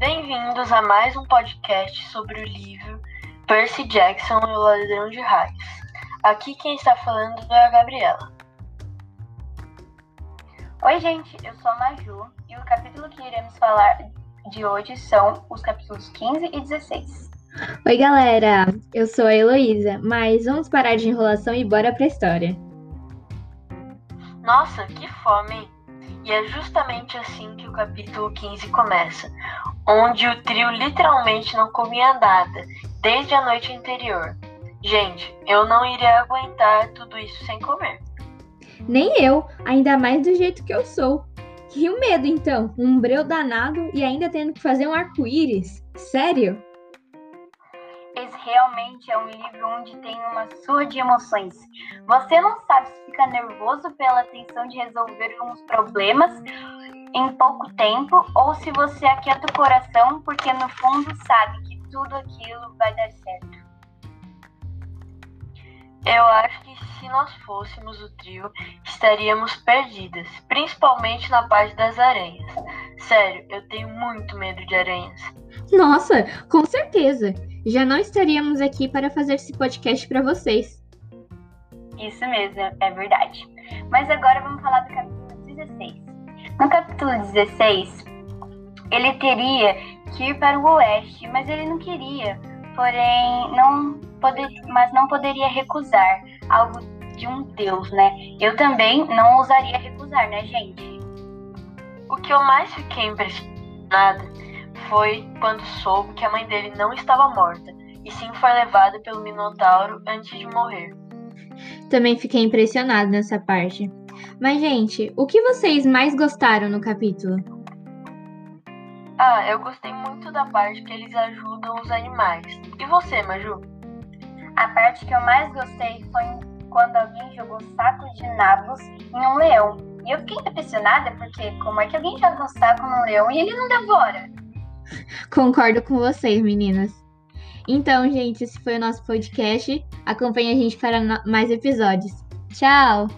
Bem-vindos a mais um podcast sobre o livro Percy Jackson e o Ladrão de Raios. Aqui quem está falando é a Gabriela. Oi, gente, eu sou a Maju e o capítulo que iremos falar de hoje são os capítulos 15 e 16. Oi, galera, eu sou a Heloísa, mas vamos parar de enrolação e bora pra história. Nossa, que fome! E é justamente assim que o capítulo 15 começa, onde o trio literalmente não comia nada desde a noite anterior. Gente, eu não iria aguentar tudo isso sem comer. Nem eu, ainda mais do jeito que eu sou. Que o medo, então, um breu danado e ainda tendo que fazer um arco-íris. Sério? Esse realmente é um livro onde tem uma surra de emoções. Você não sabe se fica nervoso pela tensão de resolver uns problemas em pouco tempo ou se você aquieta o coração porque no fundo sabe que tudo aquilo vai dar certo. Eu acho que se nós fôssemos o trio, estaríamos perdidas, principalmente na parte das aranhas. Sério, eu tenho muito medo de aranhas. Nossa, com certeza. Já não estaríamos aqui para fazer esse podcast para vocês. Isso mesmo, é verdade. Mas agora vamos falar do capítulo 16. No capítulo 16, ele teria que ir para o oeste, mas ele não queria. Porém, não poder, mas não poderia recusar algo de um deus, né? Eu também não ousaria recusar, né, gente? O que eu mais fiquei impressionada foi quando soube que a mãe dele não estava morta, e sim foi levada pelo Minotauro antes de morrer. Também fiquei impressionada nessa parte. Mas, gente, o que vocês mais gostaram no capítulo? Ah, eu gostei muito da parte que eles ajudam os animais. E você, Maju? A parte que eu mais gostei foi quando alguém jogou saco de nabos em um leão. Eu fiquei impressionada porque como é que alguém joga um saco num leão e ele não devora? Concordo com vocês, meninas. Então, gente, esse foi o nosso podcast. Acompanhe a gente para mais episódios. Tchau!